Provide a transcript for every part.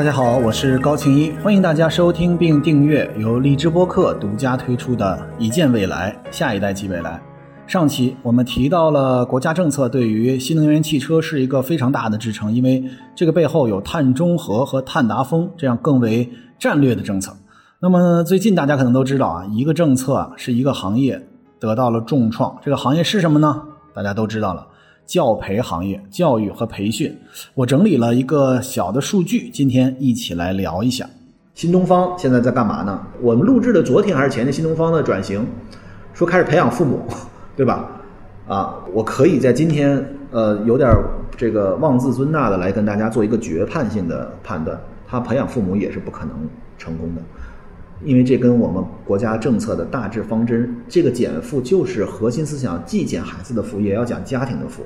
大家好，我是高庆一，欢迎大家收听并订阅由荔枝播客独家推出的《一见未来，下一代即未来》。上期我们提到了国家政策对于新能源汽车是一个非常大的支撑，因为这个背后有碳中和和碳达峰这样更为战略的政策。那么最近大家可能都知道啊，一个政策啊是一个行业得到了重创，这个行业是什么呢？大家都知道了，教培行业，教育和培训。我整理了一个小的数据，今天一起来聊一下。新东方现在在干嘛呢？我们录制的昨天还是前天，新东方的转型，说开始培养父母。对吧？啊，我可以在今天，呃，有点这个妄自尊大的来跟大家做一个决判性的判断，他培养父母也是不可能成功的，因为这跟我们国家政策的大致方针，这个减负就是核心思想，既减孩子的负，也要讲家庭的负。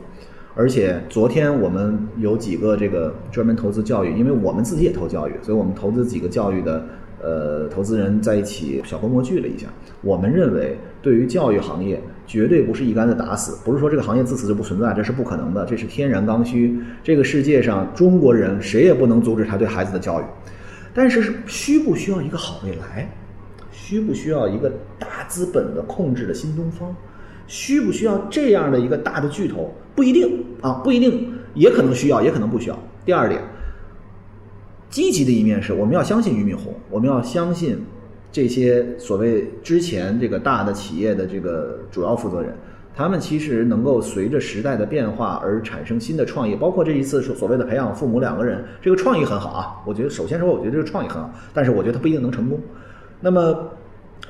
而且昨天我们有几个这个专门投资教育，因为我们自己也投教育，所以我们投资几个教育的。呃，投资人在一起小规模聚了一下。我们认为，对于教育行业，绝对不是一竿子打死，不是说这个行业自此就不存在，这是不可能的，这是天然刚需。这个世界上，中国人谁也不能阻止他对孩子的教育。但是，需不需要一个好未来？需不需要一个大资本的控制的新东方？需不需要这样的一个大的巨头？不一定啊，不一定，也可能需要，也可能不需要。第二点。积极的一面是，我们要相信俞敏洪，我们要相信这些所谓之前这个大的企业的这个主要负责人，他们其实能够随着时代的变化而产生新的创意，包括这一次所所谓的培养父母两个人，这个创意很好啊。我觉得首先说，我觉得这个创意很好，但是我觉得他不一定能成功。那么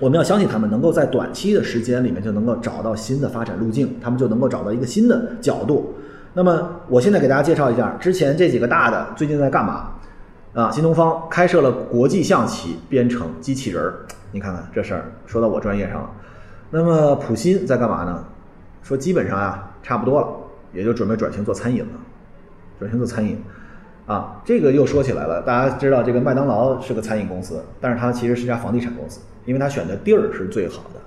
我们要相信他们能够在短期的时间里面就能够找到新的发展路径，他们就能够找到一个新的角度。那么我现在给大家介绍一下之前这几个大的最近在干嘛。啊，新东方开设了国际象棋编程机器人儿，你看看这事儿，说到我专业上了。那么普新在干嘛呢？说基本上啊，差不多了，也就准备转型做餐饮了，转型做餐饮。啊，这个又说起来了，大家知道这个麦当劳是个餐饮公司，但是它其实是家房地产公司，因为它选的地儿是最好的。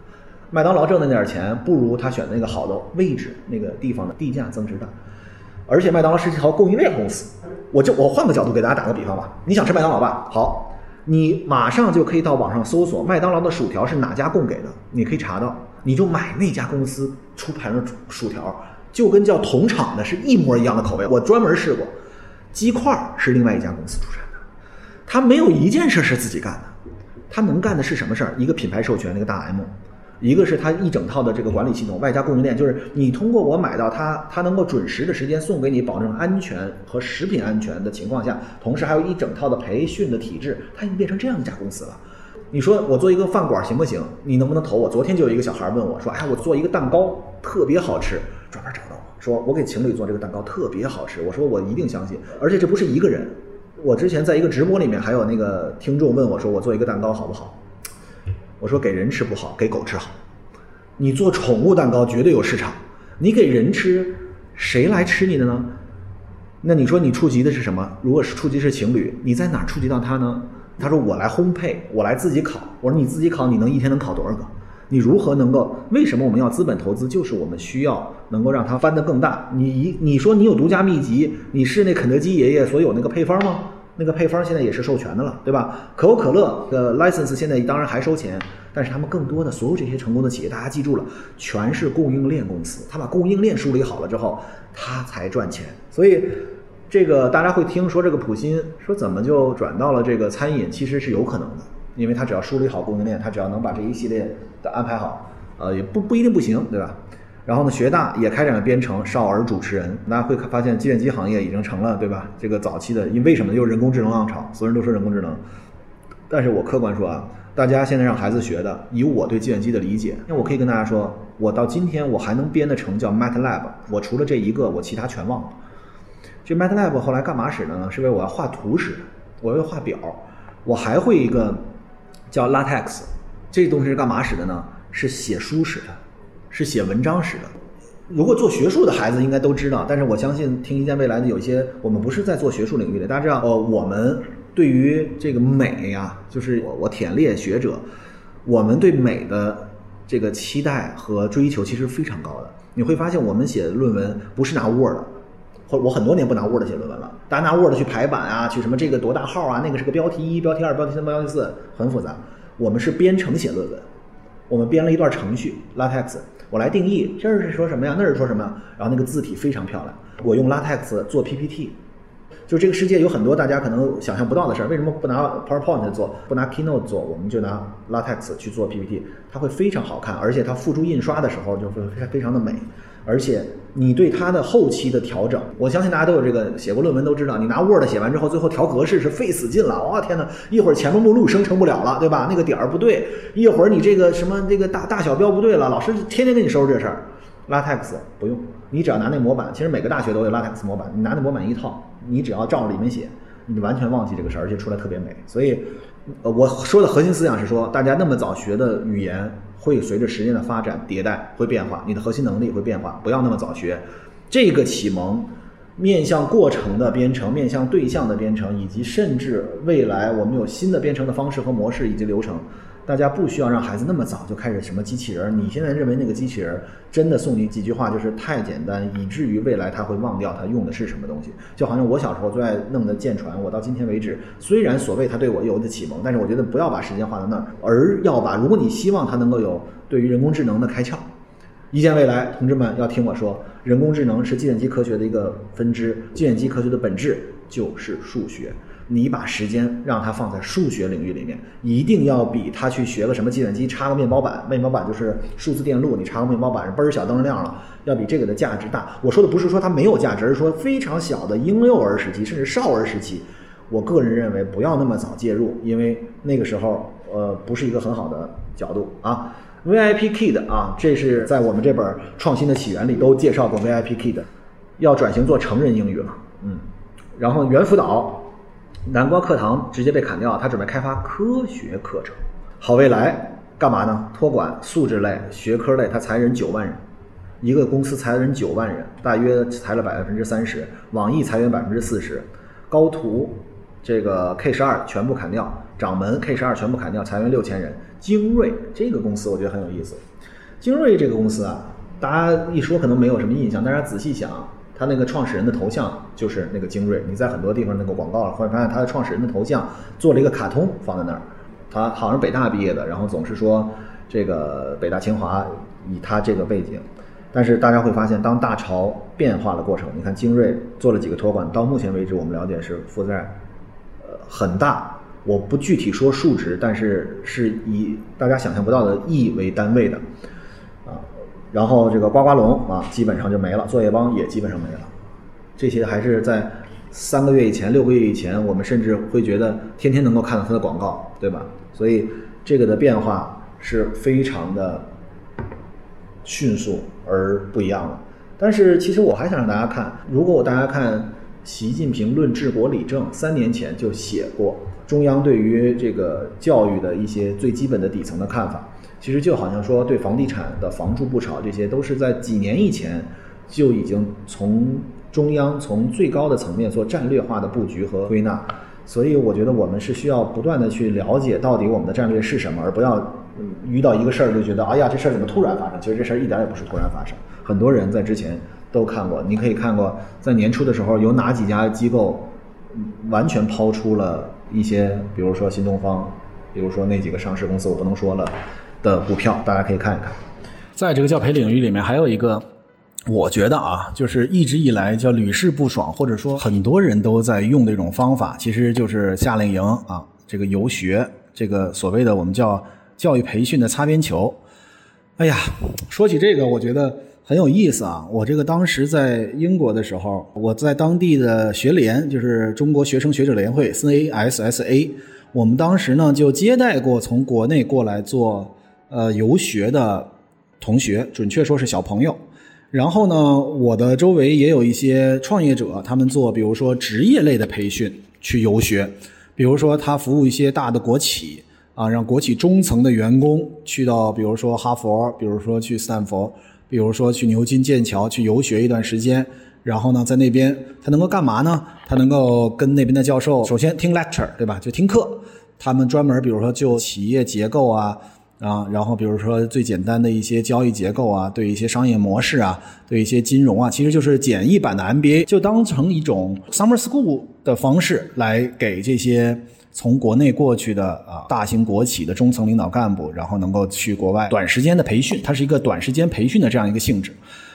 麦当劳挣的那点钱，不如他选的那个好的位置，那个地方的地价增值大。而且麦当劳是一条供应链公司。我就我换个角度给大家打个比方吧，你想吃麦当劳吧？好，你马上就可以到网上搜索麦当劳的薯条是哪家供给的，你可以查到，你就买那家公司出牌的薯条，就跟叫同厂的是一模一样的口味。我专门试过，鸡块是另外一家公司出产的，他没有一件事是自己干的，他能干的是什么事儿？一个品牌授权，那个大 M。一个是它一整套的这个管理系统，外加供应链，就是你通过我买到它，它能够准时的时间送给你，保证安全和食品安全的情况下，同时还有一整套的培训的体制，它已经变成这样一家公司了。你说我做一个饭馆行不行？你能不能投我？昨天就有一个小孩问我说：“哎，我做一个蛋糕特别好吃，专门找到我说我给情侣做这个蛋糕特别好吃。”我说我一定相信，而且这不是一个人。我之前在一个直播里面还有那个听众问我说：“我做一个蛋糕好不好？”我说给人吃不好，给狗吃好。你做宠物蛋糕绝对有市场，你给人吃，谁来吃你的呢？那你说你触及的是什么？如果是触及是情侣，你在哪触及到他呢？他说我来烘焙，我来自己烤。我说你自己烤，你能一天能烤多少个？你如何能够？为什么我们要资本投资？就是我们需要能够让它翻得更大。你一你说你有独家秘籍，你是那肯德基爷爷所有那个配方吗？那个配方现在也是授权的了，对吧？可口可乐的 license 现在当然还收钱，但是他们更多的所有这些成功的企业，大家记住了，全是供应链公司。他把供应链梳理好了之后，他才赚钱。所以，这个大家会听说这个普新说怎么就转到了这个餐饮，其实是有可能的，因为他只要梳理好供应链，他只要能把这一系列的安排好，呃，也不不一定不行，对吧？然后呢，学大也开展了编程，少儿主持人，大家会发现计算机行业已经成了，对吧？这个早期的，因为什么？又人工智能浪潮，所有人都说人工智能。但是我客观说啊，大家现在让孩子学的，以我对计算机的理解，那我可以跟大家说，我到今天我还能编得成叫 MATLAB，我除了这一个，我其他全忘了。这 MATLAB 后来干嘛使的呢？是为我要画图使，我要画表。我还会一个叫 LaTeX，这东西是干嘛使的呢？是写书使的。是写文章使的。如果做学术的孩子应该都知道，但是我相信听一见未来的有些我们不是在做学术领域的，大家知道，呃，我们对于这个美呀，就是我我舔猎学者，我们对美的这个期待和追求其实非常高的。你会发现，我们写论文不是拿 Word，或我很多年不拿 Word 写论文了，大家拿 Word 去排版啊，去什么这个多大号啊，那个是个标题一、标题二、标题三、标题四，很复杂。我们是编程写论文，我们编了一段程序 LaTeX，我来定义这是说什么呀，那是说什么呀，然后那个字体非常漂亮，我用 LaTeX 做 PPT。就这个世界有很多大家可能想象不到的事儿，为什么不拿 PowerPoint 做，不拿 Keynote 做，我们就拿 LaTeX 去做 PPT，它会非常好看，而且它付诸印刷的时候就会非常的美，而且你对它的后期的调整，我相信大家都有这个写过论文都知道，你拿 Word 写完之后，最后调格式是费死劲了，哇天呐，一会儿前面目录生成不了了，对吧？那个点儿不对，一会儿你这个什么这个大大小标不对了，老师天天给你收拾这事儿。LaTeX 不用，你只要拿那模板，其实每个大学都有 LaTeX 模板，你拿那模板一套，你只要照着里面写，你完全忘记这个事儿，而且出来特别美。所以，呃，我说的核心思想是说，大家那么早学的语言，会随着时间的发展迭代会变化，你的核心能力会变化，不要那么早学。这个启蒙，面向过程的编程，面向对象的编程，以及甚至未来我们有新的编程的方式和模式以及流程。大家不需要让孩子那么早就开始什么机器人。你现在认为那个机器人真的送你几句话就是太简单，以至于未来他会忘掉他用的是什么东西。就好像我小时候最爱弄的舰船，我到今天为止，虽然所谓他对我有的启蒙，但是我觉得不要把时间花在那儿，而要把如果你希望他能够有对于人工智能的开窍，一见未来，同志们要听我说，人工智能是计算机科学的一个分支，计算机科学的本质就是数学。你把时间让他放在数学领域里面，一定要比他去学个什么计算机插个面包板，面包板就是数字电路，你插个面包板，嘣儿小灯亮了，要比这个的价值大。我说的不是说它没有价值，而是说非常小的婴幼儿时期，甚至少儿时期，我个人认为不要那么早介入，因为那个时候呃不是一个很好的角度啊。VIP Kid 啊，这是在我们这本《创新的起源》里都介绍过 VIP Kid，要转型做成人英语了，嗯，然后猿辅导。南瓜课堂直接被砍掉，他准备开发科学课程。好未来干嘛呢？托管、素质类、学科类，他裁人九万人，一个公司裁人九万人，大约裁了百分之三十。网易裁员百分之四十，高途这个 K 十二全部砍掉，掌门 K 十二全部砍掉，裁员六千人。精锐这个公司我觉得很有意思，精锐这个公司啊，大家一说可能没有什么印象，大家仔细想。他那个创始人的头像就是那个精锐，你在很多地方那个广告会发现他的创始人的头像做了一个卡通放在那儿。他好像北大毕业的，然后总是说这个北大清华以他这个背景。但是大家会发现，当大潮变化的过程，你看精锐做了几个托管，到目前为止我们了解是负债呃很大，我不具体说数值，但是是以大家想象不到的亿为单位的。啊然后这个呱呱龙啊，基本上就没了；作业帮也基本上没了。这些还是在三个月以前、六个月以前，我们甚至会觉得天天能够看到它的广告，对吧？所以这个的变化是非常的迅速而不一样的。但是其实我还想让大家看，如果我大家看习近平论治国理政，三年前就写过中央对于这个教育的一些最基本的底层的看法。其实就好像说，对房地产的房住不炒这些，都是在几年以前就已经从中央从最高的层面做战略化的布局和归纳。所以我觉得我们是需要不断的去了解到底我们的战略是什么，而不要遇到一个事儿就觉得哎呀这事儿怎么突然发生？其实这事儿一点也不是突然发生。很多人在之前都看过，你可以看过在年初的时候有哪几家机构完全抛出了一些，比如说新东方，比如说那几个上市公司，我不能说了。的股票，大家可以看一看。在这个教培领域里面，还有一个，我觉得啊，就是一直以来叫屡试不爽，或者说很多人都在用的一种方法，其实就是夏令营啊，这个游学，这个所谓的我们叫教育培训的擦边球。哎呀，说起这个，我觉得很有意思啊。我这个当时在英国的时候，我在当地的学联，就是中国学生学者联会 （CASSA），我们当时呢就接待过从国内过来做。呃，游学的同学，准确说是小朋友。然后呢，我的周围也有一些创业者，他们做比如说职业类的培训去游学，比如说他服务一些大的国企啊，让国企中层的员工去到，比如说哈佛，比如说去斯坦福，比如说去牛津、剑桥去游学一段时间。然后呢，在那边他能够干嘛呢？他能够跟那边的教授首先听 lecture，对吧？就听课。他们专门比如说就企业结构啊。啊，然后比如说最简单的一些交易结构啊，对一些商业模式啊，对一些金融啊，其实就是简易版的 MBA，就当成一种 summer school 的方式来给这些从国内过去的啊大型国企的中层领导干部，然后能够去国外短时间的培训，它是一个短时间培训的这样一个性质。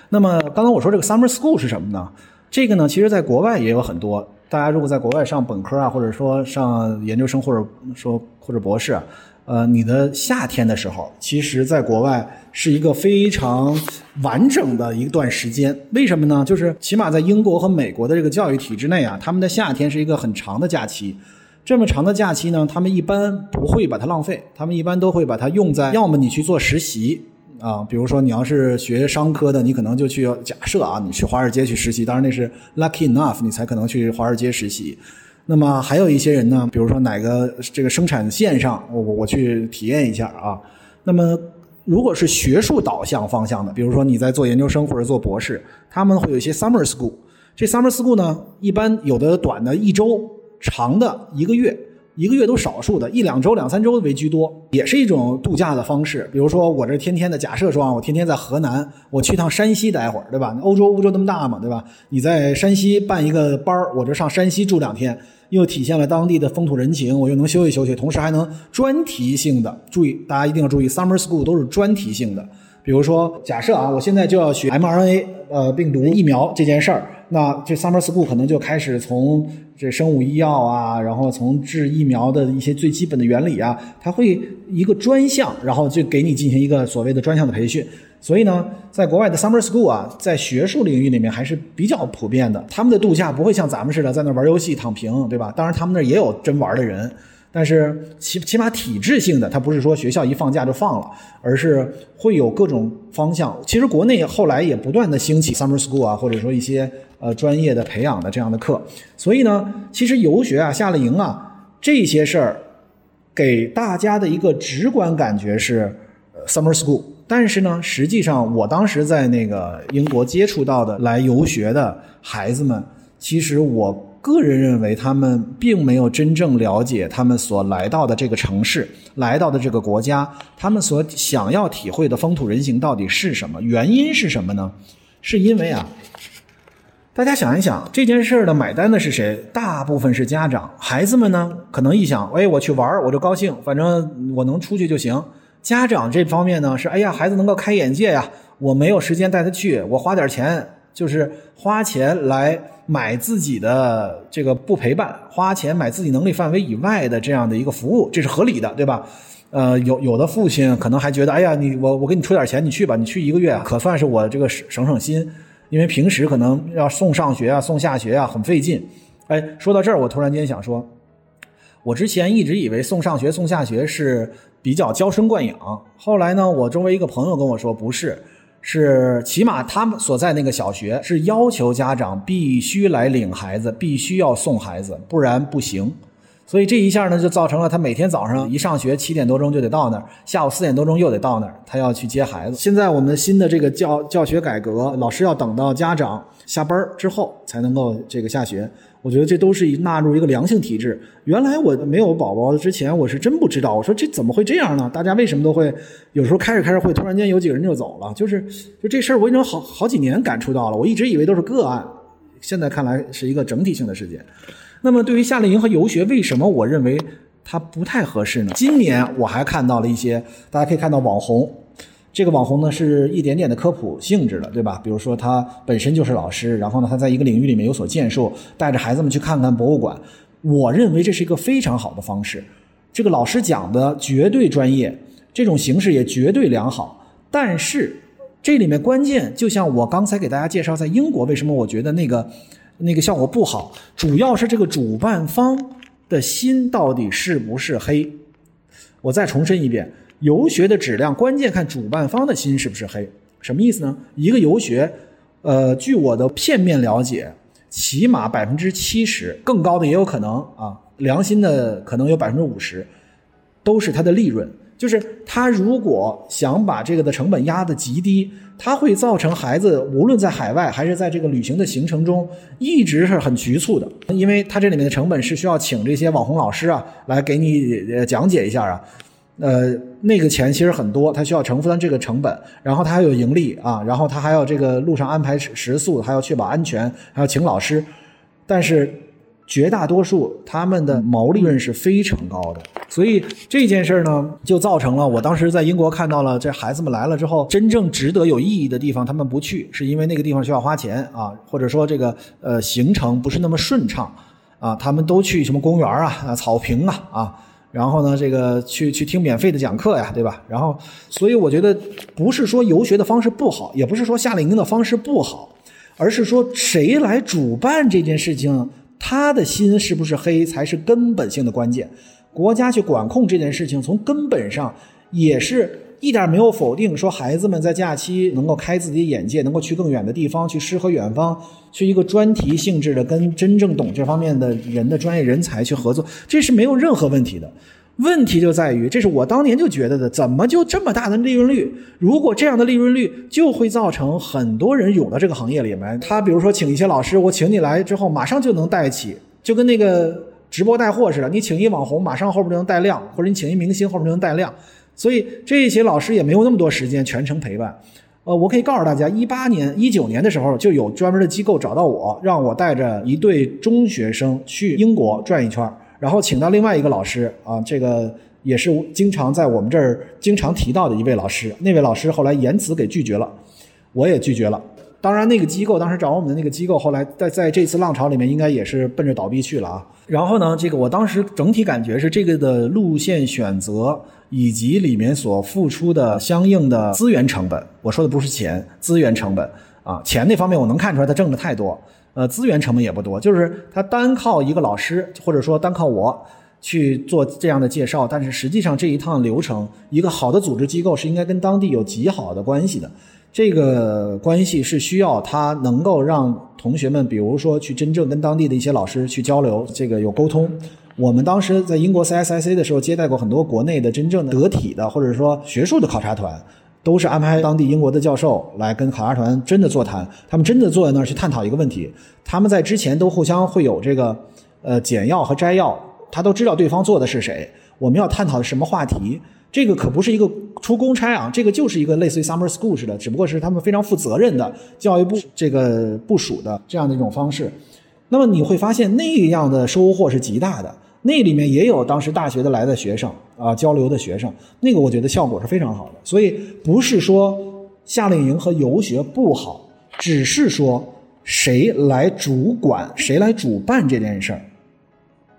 那么刚刚我说这个 summer school 是什么呢？这个呢，其实在国外也有很多。大家如果在国外上本科啊，或者说上研究生，或者说或者博士。呃，你的夏天的时候，其实在国外是一个非常完整的一段时间。为什么呢？就是起码在英国和美国的这个教育体制内啊，他们的夏天是一个很长的假期。这么长的假期呢，他们一般不会把它浪费，他们一般都会把它用在要么你去做实习啊，比如说你要是学商科的，你可能就去假设啊，你去华尔街去实习，当然那是 lucky enough，你才可能去华尔街实习。那么还有一些人呢，比如说哪个这个生产线上，我我我去体验一下啊。那么如果是学术导向方向的，比如说你在做研究生或者做博士，他们会有一些 summer school。这 summer school 呢，一般有的短的一周，长的一个月。一个月都少数的，一两周、两三周为居多，也是一种度假的方式。比如说，我这天天的假设说啊，我天天在河南，我去趟山西待会儿，对吧？欧洲，欧洲那么大嘛，对吧？你在山西办一个班儿我这上山西住两天，又体现了当地的风土人情，我又能休息休息，同时还能专题性的注意，大家一定要注意，summer school 都是专题性的。比如说，假设啊，我现在就要学 mRNA 呃病毒疫苗这件事儿。那这 summer school 可能就开始从这生物医药啊，然后从制疫苗的一些最基本的原理啊，它会一个专项，然后就给你进行一个所谓的专项的培训。所以呢，在国外的 summer school 啊，在学术领域里面还是比较普遍的。他们的度假不会像咱们似的在那玩游戏躺平，对吧？当然他们那也有真玩的人。但是起起码体制性的，它不是说学校一放假就放了，而是会有各种方向。其实国内后来也不断的兴起 summer school 啊，或者说一些呃专业的培养的这样的课。所以呢，其实游学啊、夏令营啊这些事儿，给大家的一个直观感觉是 summer school。但是呢，实际上我当时在那个英国接触到的来游学的孩子们，其实我。个人认为，他们并没有真正了解他们所来到的这个城市、来到的这个国家，他们所想要体会的风土人情到底是什么？原因是什么呢？是因为啊，大家想一想，这件事儿的买单的是谁？大部分是家长，孩子们呢，可能一想，哎，我去玩儿，我就高兴，反正我能出去就行。家长这方面呢，是哎呀，孩子能够开眼界呀，我没有时间带他去，我花点钱。就是花钱来买自己的这个不陪伴，花钱买自己能力范围以外的这样的一个服务，这是合理的，对吧？呃，有有的父亲可能还觉得，哎呀，你我我给你出点钱，你去吧，你去一个月，可算是我这个省省心，因为平时可能要送上学啊，送下学啊，很费劲。哎，说到这儿，我突然间想说，我之前一直以为送上学送下学是比较娇生惯养，后来呢，我周围一个朋友跟我说，不是。是，起码他们所在那个小学是要求家长必须来领孩子，必须要送孩子，不然不行。所以这一下呢，就造成了他每天早上一上学七点多钟就得到那儿，下午四点多钟又得到那儿，他要去接孩子。现在我们新的这个教教学改革，老师要等到家长下班之后才能够这个下学。我觉得这都是纳入一个良性体制。原来我没有宝宝之前，我是真不知道。我说这怎么会这样呢？大家为什么都会有时候开着开着会突然间有几个人就走了？就是就这事儿，我已经好好几年感触到了。我一直以为都是个案，现在看来是一个整体性的事件。那么对于夏令营和游学，为什么我认为它不太合适呢？今年我还看到了一些，大家可以看到网红。这个网红呢是一点点的科普性质的，对吧？比如说他本身就是老师，然后呢他在一个领域里面有所建树，带着孩子们去看看博物馆。我认为这是一个非常好的方式。这个老师讲的绝对专业，这种形式也绝对良好。但是这里面关键，就像我刚才给大家介绍，在英国为什么我觉得那个那个效果不好，主要是这个主办方的心到底是不是黑。我再重申一遍。游学的质量关键看主办方的心是不是黑，什么意思呢？一个游学，呃，据我的片面了解，起码百分之七十，更高的也有可能啊，良心的可能有百分之五十，都是他的利润。就是他如果想把这个的成本压得极低，他会造成孩子无论在海外还是在这个旅行的行程中，一直是很局促的，因为他这里面的成本是需要请这些网红老师啊来给你讲解一下啊。呃，那个钱其实很多，他需要承担这个成本，然后他还有盈利啊，然后他还要这个路上安排食宿，还要确保安全，还要请老师，但是。绝大多数他们的毛利润是非常高的，所以这件事儿呢，就造成了我当时在英国看到了这孩子们来了之后，真正值得有意义的地方他们不去，是因为那个地方需要花钱啊，或者说这个呃行程不是那么顺畅啊，他们都去什么公园啊、草坪啊啊，然后呢这个去去听免费的讲课呀，对吧？然后所以我觉得不是说游学的方式不好，也不是说夏令营的方式不好，而是说谁来主办这件事情。他的心是不是黑，才是根本性的关键。国家去管控这件事情，从根本上也是一点没有否定说孩子们在假期能够开自己眼界，能够去更远的地方，去诗和远方，去一个专题性质的跟真正懂这方面的人的专业人才去合作，这是没有任何问题的。问题就在于，这是我当年就觉得的，怎么就这么大的利润率？如果这样的利润率，就会造成很多人涌到这个行业里面。他比如说请一些老师，我请你来之后，马上就能带起，就跟那个直播带货似的，你请一网红，马上后边就能带量，或者你请一明星，后边就能带量。所以这些老师也没有那么多时间全程陪伴。呃，我可以告诉大家，一八年、一九年的时候，就有专门的机构找到我，让我带着一对中学生去英国转一圈。然后请到另外一个老师啊，这个也是经常在我们这儿经常提到的一位老师。那位老师后来言辞给拒绝了，我也拒绝了。当然，那个机构当时找我们的那个机构，后来在在这次浪潮里面，应该也是奔着倒闭去了啊。然后呢，这个我当时整体感觉是这个的路线选择以及里面所付出的相应的资源成本，我说的不是钱，资源成本啊，钱那方面我能看出来他挣的太多。呃，资源成本也不多，就是他单靠一个老师，或者说单靠我去做这样的介绍，但是实际上这一趟流程，一个好的组织机构是应该跟当地有极好的关系的。这个关系是需要他能够让同学们，比如说去真正跟当地的一些老师去交流，这个有沟通。我们当时在英国 CSIC 的时候，接待过很多国内的真正的得体的，或者说学术的考察团。都是安排当地英国的教授来跟考察团真的座谈，他们真的坐在那儿去探讨一个问题。他们在之前都互相会有这个呃简要和摘要，他都知道对方做的是谁，我们要探讨的什么话题。这个可不是一个出公差啊，这个就是一个类似于 summer school 似的，只不过是他们非常负责任的教育部这个部署的这样的一种方式。那么你会发现那样的收获是极大的。那里面也有当时大学的来的学生啊，交流的学生，那个我觉得效果是非常好的。所以不是说夏令营和游学不好，只是说谁来主管、谁来主办这件事儿。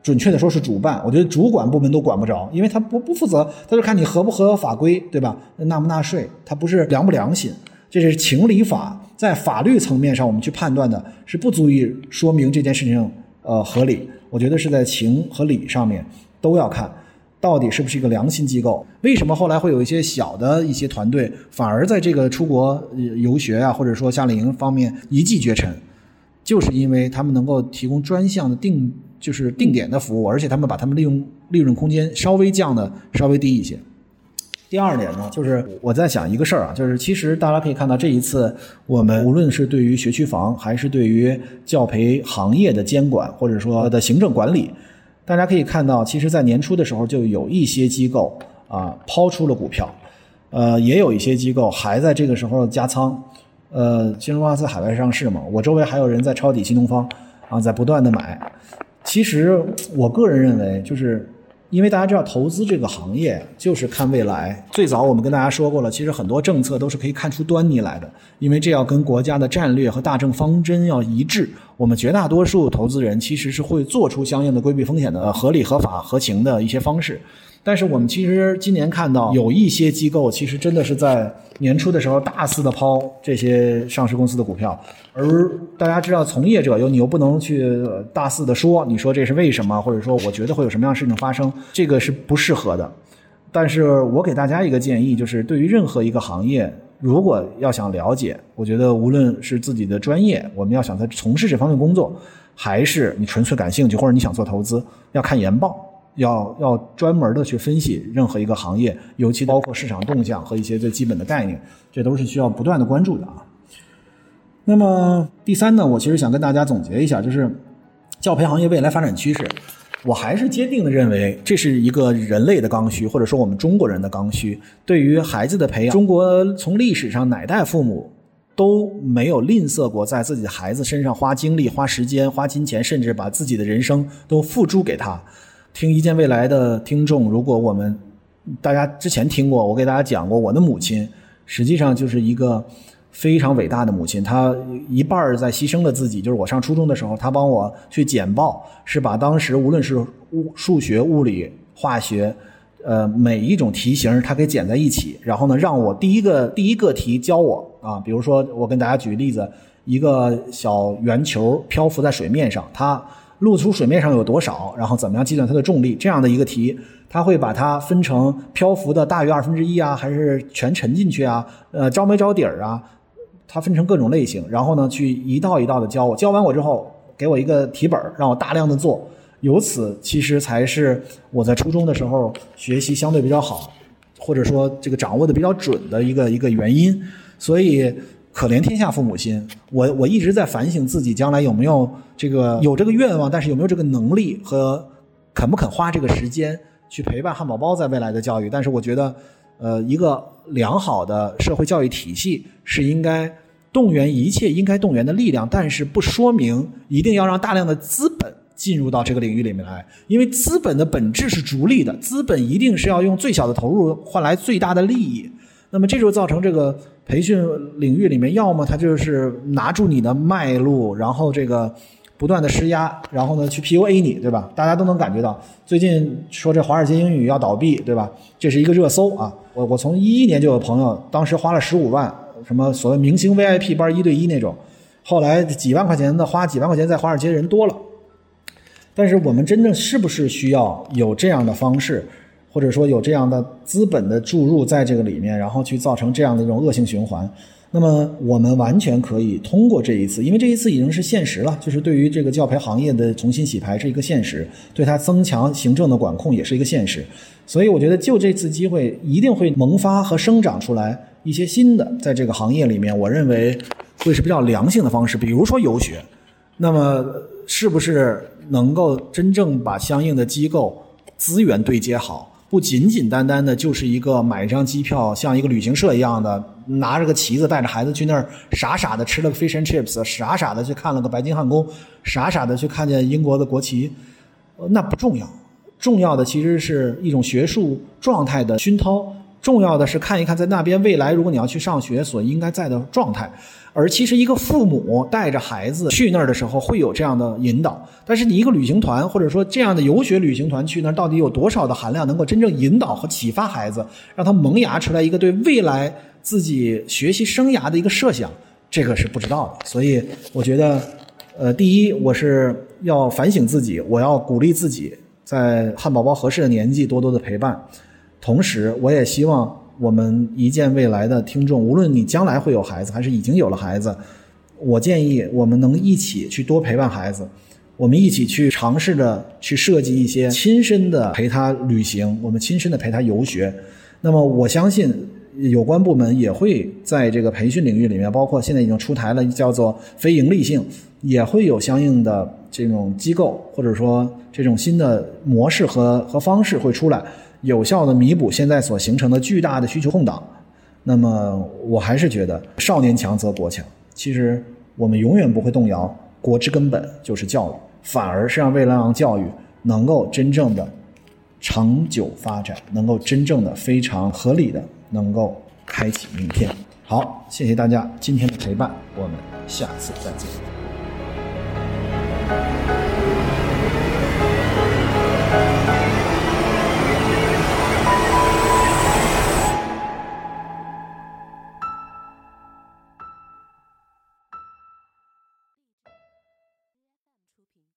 准确的说是主办，我觉得主管部门都管不着，因为他不不负责，他就看你合不合法规，对吧？纳不纳税，他不是良不良心，这是情理法，在法律层面上我们去判断的是不足以说明这件事情呃合理。我觉得是在情和理上面都要看，到底是不是一个良心机构？为什么后来会有一些小的一些团队反而在这个出国游学啊，或者说夏令营方面一骑绝尘？就是因为他们能够提供专项的定，就是定点的服务，而且他们把他们利用利润空间稍微降的稍微低一些。第二点呢，就是我在想一个事儿啊，就是其实大家可以看到，这一次我们无论是对于学区房，还是对于教培行业的监管，或者说的行政管理，大家可以看到，其实在年初的时候就有一些机构啊抛出了股票，呃，也有一些机构还在这个时候加仓，呃，金融公司海外上市嘛，我周围还有人在抄底新东方啊，在不断的买。其实我个人认为，就是。因为大家知道，投资这个行业就是看未来。最早我们跟大家说过了，其实很多政策都是可以看出端倪来的，因为这要跟国家的战略和大政方针要一致。我们绝大多数投资人其实是会做出相应的规避风险的合理、合法、合情的一些方式。但是我们其实今年看到有一些机构，其实真的是在年初的时候大肆的抛这些上市公司的股票，而大家知道，从业者又你又不能去大肆的说，你说这是为什么，或者说我觉得会有什么样的事情发生，这个是不适合的。但是我给大家一个建议，就是对于任何一个行业，如果要想了解，我觉得无论是自己的专业，我们要想在从事这方面工作，还是你纯粹感兴趣，或者你想做投资，要看研报。要要专门的去分析任何一个行业，尤其包括市场动向和一些最基本的概念，这都是需要不断的关注的啊。那么第三呢，我其实想跟大家总结一下，就是教培行业未来发展趋势。我还是坚定的认为，这是一个人类的刚需，或者说我们中国人的刚需。对于孩子的培养，中国从历史上哪代父母都没有吝啬过在自己的孩子身上花精力、花时间、花金钱，甚至把自己的人生都付诸给他。听一见未来的听众，如果我们大家之前听过，我给大家讲过，我的母亲实际上就是一个。非常伟大的母亲，她一半儿在牺牲了自己。就是我上初中的时候，她帮我去简报，是把当时无论是物数学、物理、化学，呃，每一种题型她给剪在一起，然后呢，让我第一个第一个题教我啊。比如说，我跟大家举个例子，一个小圆球漂浮在水面上，它露出水面上有多少，然后怎么样计算它的重力，这样的一个题，他会把它分成漂浮的大于二分之一啊，还是全沉进去啊？呃，着没着底儿啊？它分成各种类型，然后呢，去一道一道的教我。教完我之后，给我一个题本儿，让我大量的做。由此，其实才是我在初中的时候学习相对比较好，或者说这个掌握的比较准的一个一个原因。所以，可怜天下父母心。我我一直在反省自己将来有没有这个有这个愿望，但是有没有这个能力和肯不肯花这个时间去陪伴汉堡包在未来的教育。但是我觉得，呃，一个良好的社会教育体系是应该。动员一切应该动员的力量，但是不说明一定要让大量的资本进入到这个领域里面来，因为资本的本质是逐利的，资本一定是要用最小的投入换来最大的利益。那么这就造成这个培训领域里面，要么他就是拿住你的脉络，然后这个不断的施压，然后呢去 PUA 你，对吧？大家都能感觉到，最近说这华尔街英语要倒闭，对吧？这是一个热搜啊！我我从一一年就有朋友，当时花了十五万。什么所谓明星 VIP 班一对一那种，后来几万块钱的花几万块钱在华尔街的人多了，但是我们真正是不是需要有这样的方式，或者说有这样的资本的注入在这个里面，然后去造成这样的一种恶性循环？那么我们完全可以通过这一次，因为这一次已经是现实了，就是对于这个教培行业的重新洗牌是一个现实，对它增强行政的管控也是一个现实，所以我觉得就这次机会一定会萌发和生长出来。一些新的在这个行业里面，我认为会是比较良性的方式，比如说游学。那么，是不是能够真正把相应的机构资源对接好？不仅仅单单的就是一个买一张机票，像一个旅行社一样的，拿着个旗子带着孩子去那儿，傻傻的吃了个 fish and chips，傻傻的去看了个白金汉宫，傻傻的去看见英国的国旗，那不重要。重要的其实是一种学术状态的熏陶。重要的是看一看在那边未来，如果你要去上学所应该在的状态。而其实一个父母带着孩子去那儿的时候，会有这样的引导。但是你一个旅行团或者说这样的游学旅行团去那儿，到底有多少的含量能够真正引导和启发孩子，让他萌芽出来一个对未来自己学习生涯的一个设想，这个是不知道的。所以我觉得，呃，第一，我是要反省自己，我要鼓励自己在汉堡包合适的年纪多多的陪伴。同时，我也希望我们一见未来的听众，无论你将来会有孩子，还是已经有了孩子，我建议我们能一起去多陪伴孩子，我们一起去尝试着去设计一些亲身的陪他旅行，我们亲身的陪他游学。那么，我相信有关部门也会在这个培训领域里面，包括现在已经出台了叫做非盈利性，也会有相应的这种机构，或者说这种新的模式和和方式会出来。有效的弥补现在所形成的巨大的需求空档，那么我还是觉得少年强则国强。其实我们永远不会动摇国之根本就是教育，反而是让为了让教育能够真正的长久发展，能够真正的非常合理的能够开启明天。好，谢谢大家今天的陪伴，我们下次再见。thank you